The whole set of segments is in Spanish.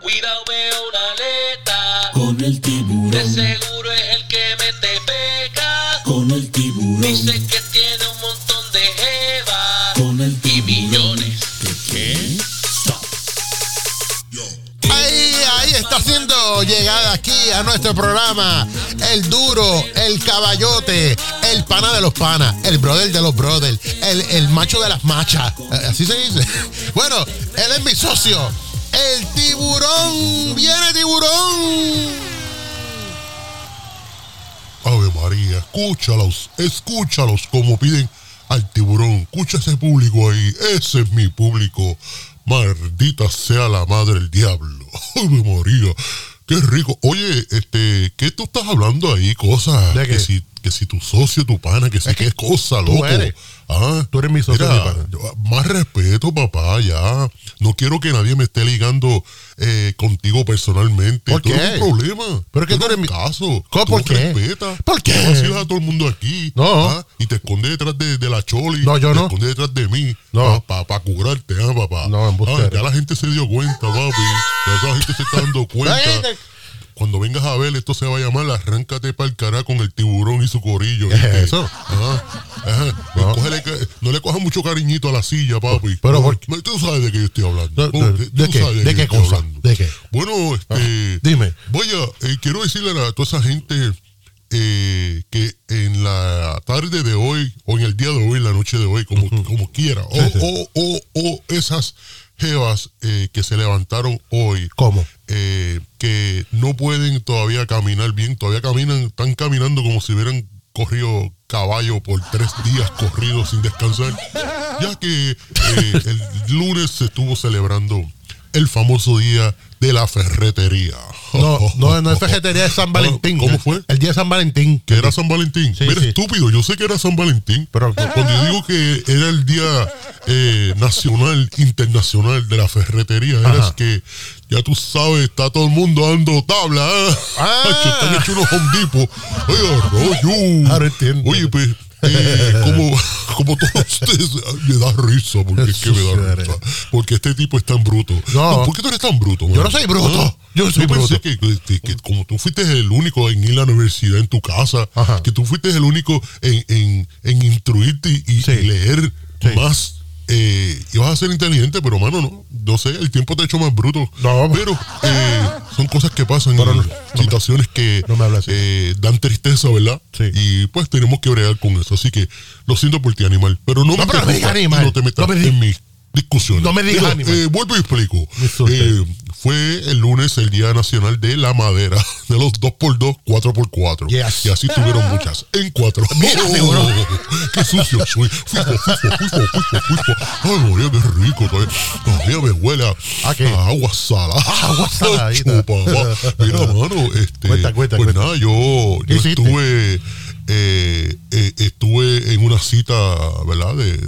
Cuidado, veo una aleta. Con el De tiburón, seguro es el que me te pega. con el tiburón, Dice que tiene un montón de jeva. con el Y tiburón. millones. ¿Qué? Stop. Ahí, ahí está siendo llegada aquí a nuestro programa el duro, el caballote, el pana de los panas, el brother de los brothers, el, el macho de las machas. Eh, Así se dice. Bueno, él es mi socio, el tiburón. Viene tiburón. Ave María, escúchalos, escúchalos como piden al tiburón. Escucha ese público ahí, ese es mi público. Maldita sea la madre del diablo. Ave María, qué rico. Oye, este, ¿qué tú estás hablando ahí? Cosas. ¿De qué? Que si, que si tu socio, tu pana, que si qué cosa, tú loco. eres. Ah, Tú eres mi socio, mira, mi pana. yo- Más respeto, papá, ya. No quiero que nadie me esté ligando eh, contigo personalmente. ¿Por Tú eres qué? un problema. Pero es que tú eres mi- caso. ¿Cómo? Tú ¿Por qué? respetas. ¿Por qué? Tú vacilas a todo el mundo aquí. No. ¿ah? Y te escondes detrás de, de la choli. No, yo te no. escondes detrás de mí. No. Para pa, pa curarte, ¿ah, papá? No. Ah, ya la gente se dio cuenta, papi. Ya la gente se está dando cuenta. Cuando vengas a ver, esto se va a llamar Arráncate para el cara con el tiburón y su corillo. ¿Qué es ¿viste? eso? Ajá, ajá. No. Cógele ca- no le cojas mucho cariñito a la silla, papi. Pero por qué- Tú sabes de qué yo estoy hablando. ¿De- de- de qué? ¿De yo qué estoy cosa? hablando. ¿De qué? Bueno, este. Dime. Vaya, eh, quiero decirle a toda esa gente eh, que en la tarde de hoy, o en el día de hoy, en la noche de hoy, como, como quiera, o, Sí, sí. o, o, o esas jevas eh, que se levantaron hoy, ¿Cómo? eh, que no pueden todavía caminar bien, todavía caminan, están caminando como si hubieran corrido caballo por tres días corridos sin descansar, ya que eh, el lunes se estuvo celebrando el famoso día de la ferretería. No, no, no es ferretería, es San Valentín. ¿Cómo fue? El día de San Valentín. Que era San Valentín. Sí, Mira, sí. estúpido, yo sé que era San Valentín. Pero- cuando yo digo que era el día eh, nacional, internacional de la ferretería, era Ajá. es que ya tú sabes, está todo el mundo dando tabla. ¿eh? Ah. Están hechos unos honditos. Oye, rollo. Ahora entiendo. Oye, pues. Eh, como, como todos ustedes me da risa porque es que me da risa porque este tipo es tan bruto No. ¿por qué tú eres tan bruto? Yo no soy bruto. Ah, Yo soy pensé bruto. que, que- que como tú fuiste el único en ir a la universidad en tu casa, Ajá. que tú fuiste el único en, en, en instruirte y, leer Sí. más, eh, ibas a ser inteligente, pero mano, no, no sé, el tiempo te ha hecho más bruto. No. pero eh, son cosas que pasan, no- no situaciones que me eh, dan tristeza, ¿verdad? Sí. Y pues tenemos que bregar con eso. Así que lo siento por ti, animal, pero no, me pero animal. no te metas en mis discusiones. No me digas eh, vuelvo y explico. Eh, fue el lunes el Día Nacional de la Madera, de los 2x2, 4x4. Yes. Y así tuvieron muchas. En cuatro. Mira, Oh. ¡Qué sucio soy! Fifo, fifo, fifo, fifo, fifo. ¡Ay, María, qué rico! Todavía, todavía me huele a, ¿A qué? a agua salada. Agua. Chupa, va. Mira, mano, este, Cuenta, cuenta, pues cuenta. nada, yo, ¿Qué yo estuve, eh, eh, estuve en una cita, ¿verdad? De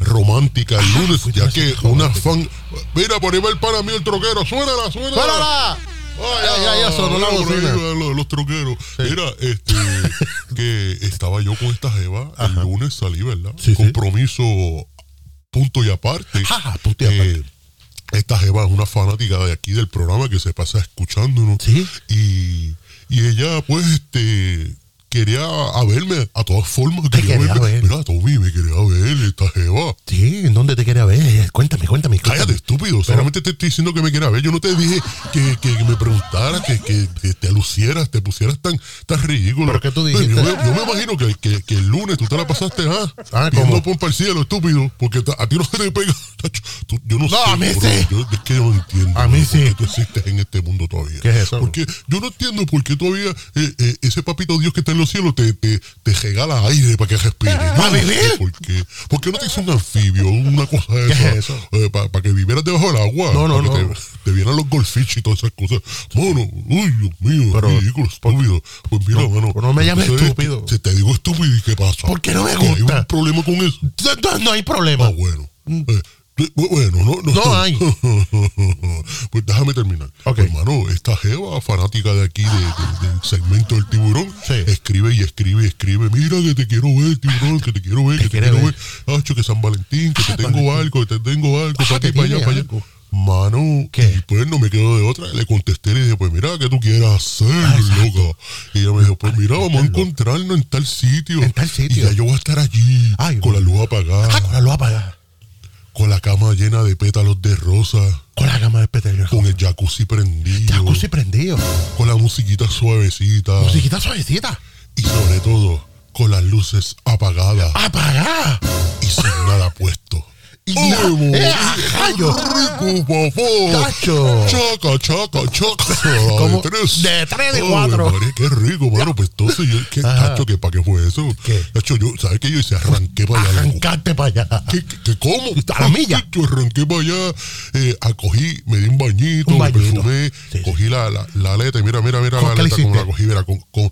romántica el lunes, ya que una fan, mira, por ahí va el pana mío, el troquero, suénala, suénala. ¡Suélala! Ay, ya, sonó la bocina. los, los troqueros. Mira, este, que estaba yo con esta jeva, el lunes salí, ¿verdad? Sí, sí. Compromiso punto y aparte. Ja, punto y aparte. Eh, esta jeva es una fanática de aquí del programa que se pasa escuchándonos. Sí. Y, y ella, pues, este quería a verme a todas formas. Quería verme. ver. Mira, Tommy, me quería ver esta jeva. Sí, ¿en dónde te quería ver? Cuéntame, cuéntame. Cállate, estúpido. Solamente te estoy diciendo que me quería ver. Yo no te dije que, que- me preguntara, que, que- te lucieras, te pusieras tan, tan ridículo. ¿Pero qué tú Yo, dijiste? me- yo me imagino que, que- que el lunes tú te la pasaste, ah, Ah, ¿cómo? pompa al cielo, estúpido. Porque a ti no se te pega. tú- yo no, No, sé. a mí bro. sí. Yo- es que yo no entiendo. A mí bro, sí. ¿Por qué tú existes en este mundo todavía? ¿Qué es eso? Porque yo no entiendo por qué todavía eh, eh, ese papito Dios que está en los cielos te, te, te regala aire para que respires. ¿Para No, vivir? ¿Por qué? ¿Por qué no te hizo un anfibio, una cosa de ¿Qué es esa, eso? para que vivieras debajo del agua? No, no, para que no. Te, te vieran los goldfish y todas esas cosas. Mano, uy, Dios mío, Pero, ridículo, estúpido. Pues mira, no, mano. no me llames entonces, estúpido. Te, te digo estúpido y qué pasa. ¿Por qué no me Que Hay gusta? un problema con eso. No, no hay problema. Ah, bueno. Eh, eh, bueno, no, no. No hay. pues déjame terminar. Ok. Pues, hermano, esta jeva, fanática de aquí, de- de- del segmento del tiburón, Sí. escribe y escribe y escribe. Mira que te quiero ver, tiburón, que te quiero ver, ¿Te que te quiero ver? ver. Hacho, que San Valentín, que te Ah, tengo algo, que te tengo algo, Ah, para aquí, para allá, para allá. Mano, ¿Qué? y pues no me quedo de otra. Le contesté y le dije, pues mira, ¿qué tú quieras hacer, loca? Y ella me dijo, pues mira, vamos a encontrarnos en tal sitio. En tal sitio. Y ya yo voy a estar allí, Ay, Ah, con la luz apagada. Cama llena de pétalos de rosa, Con la cama de petróleo. con el jacuzzi prendido, Jacuzzi prendido. con la musiquita suavecita Musiquita suavecita. y sobre todo con las luces apagadas Apagada. y sin nada puesto. Y ¡Qué rico, papá! Chacho. Chaca, chaca, chaca. Como de tres. de tres, de cuatro. Qué rico, mano. Pues entonces yo, ¿qué, Ajá. tacho, ¿qué, ¿para qué fue eso? ¿Qué? Tacho, yo, ¿sabes qué? Yo hice arranqué para allá, loco. Arrancarte para allá. ¿Qué, qué, qué, cómo? A la milla. Yo arranqué para allá, eh, acogí, me di un bañito, Un me bañito. perfumé, Sí, cogí la, la, la aleta, y mira, mira, mira ¿Con la aleta como la cogí, mira, con, con,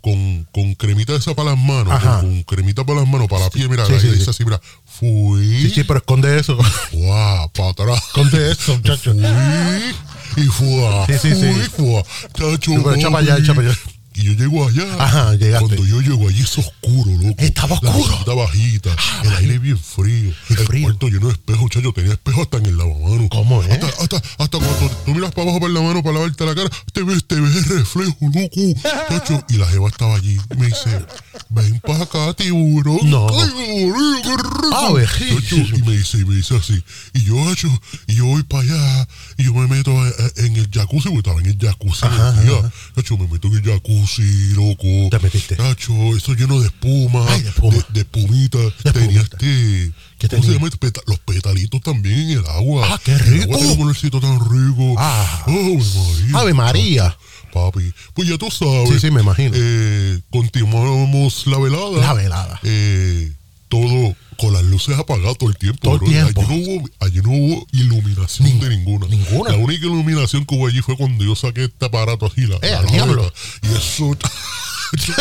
con, con, cremita esa para las manos, con, cremita para las manos, para la piel, mira, la, así, mira, fui, Sí, sí, pero esconde eso. guau, para atrás. Esconde eso, muchacho. Fui, y fue, Sí, sí, sí. fui, chacho, pero echa pa' allá, echa pa' allá. Y yo llego allá. Ajá, llegaste. Cuando yo llego allí es oscuro, loco. Estaba La oscuro. mesita bajita. el aire bien frío. El frío. cuarto lleno de espejos, chacho. Tenía espejos hasta en el lavamanos. ¿Cómo es? Hasta, hasta, hasta cuando tú miras para abajo para la mano para lavarte la cara, te ves, te ves el reflejo, loco. Chacho. Y la jeva estaba allí. Me dice, ven para acá, tiburón. No. Ay, María, qué rico. Chacho, Jesús. y me dice, y me dice así. Y yo, chacho, y yo voy para allá. Y yo me meto eh, en el jacuzzi, porque estaba en el jacuzzi. Ajá, ajá. Chacho, me meto en el jacuzzi, loco. Te metiste. Chacho, eso lleno de espuma, Ay, de espuma. de, de espumita. De tenía este. ¿Qué ¿Cómo se tenía? llama? los petalitos también en el agua. Ah, qué El rico. agua tiene un olorcito tan rico. Ah. Ave María. Ave María. Papi. Pues ya tú sabes. Sí, sí, me imagino. Eh, continuamos la velada. La velada. Eh, todo con las luces apagadas todo el tiempo. Todo el tiempo. Allí no hubo, allí no hubo iluminación de ninguna. ninguna. La única iluminación que hubo allí fue cuando yo saqué este aparato así. La, Eh, la diablo. Y eso...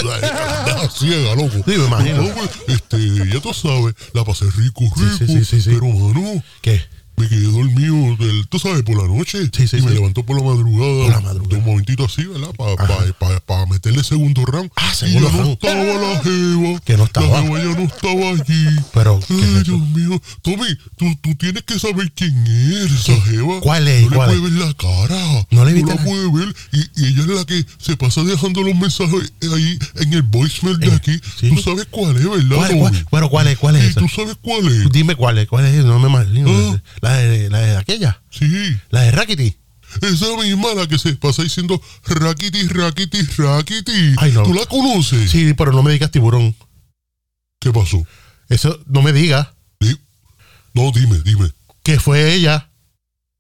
la ciega, loco. Sí, me imagino. Pero, este, ya tú sabes, la pasé rico, rico. Sí, sí, sí, sí, sí. Pero, mano, ¿Qué? Me quedé dormido, del, tú sabes, por la noche. Sí, sí, y me sí. levantó por la madrugada. Por la madrugada. De un momentito así, ¿verdad? Para meterle segundo round. Ah, y segundo ya no round. estaba la jeva. Que no estaba. La jeva ya no estaba allí. Pero, ¿qué Ay? Dios mío. Tommy, tú, tú tienes que saber quién es esa jeva. ¿Cuál es? No ¿Cuál le es? puedes ver la cara. No le No viste la la- puedes ver. Y, y ella es la que se pasa dejando los mensajes ahí en el voicemail de Eh, aquí. sí. Tú sabes cuál es, ¿verdad, ¿Cuál, Tommy? cuál, pero ¿cuál es? ¿Cuál es esa? tú sabes cuál es. Dime cuál es. ¿Cuál es? No me imagino. Ah. La, de, la de aquella. Sí. La de Rackety. Esa misma la que se pasa diciendo Rakiti, Rakiti, Rakiti. Ay, no. ¿Tú la conoces? Sí, pero no me digas tiburón. ¿Qué pasó? Eso no me digas Di- No, dime, dime. que fue ella.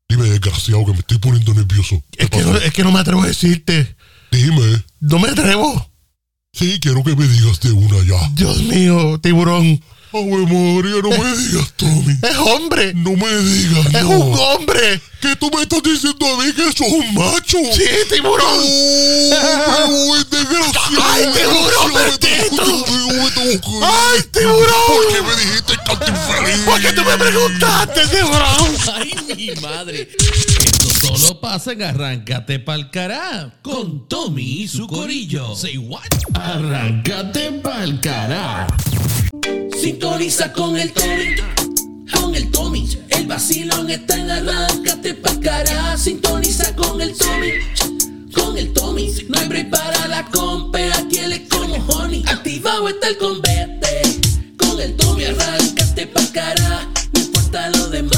Dime, desgraciado, que me estoy poniendo nervioso. ¿Qué Es que, no, es que no me atrevo a decirte. Dime. No me atrevo. Sí, quiero que me digas de una ya. Dios mío, tiburón. Ave María, no me digas, Tommy. Es hombre. No me digas, Es no. un hombre. ¿Qué tú me estás diciendo a mí que sos un macho? Sí, tiburón. ¡Oh, qué desgraciado! ¡Ay, tiburón, bendito! ¡Ay, ¡Ay, tiburón! ¿Por qué me dijiste tanto infeliz? ¿Por qué tú me preguntaste, tiburón? Ay, mi madre. Esto solo pasa en Arráncate pa'l cará con Tommy y su corillo. Say what? Arráncate pa'l cará. Improvisa con el Tommy, con el Tommy. El vacilón está en arráncate pa' cara. Sintoniza con el Tommy, con el Tommy. No hay break para la aquí él es como honey. Activado está el convete, con el Tommy arráncate pa' cara. No importa lo demás.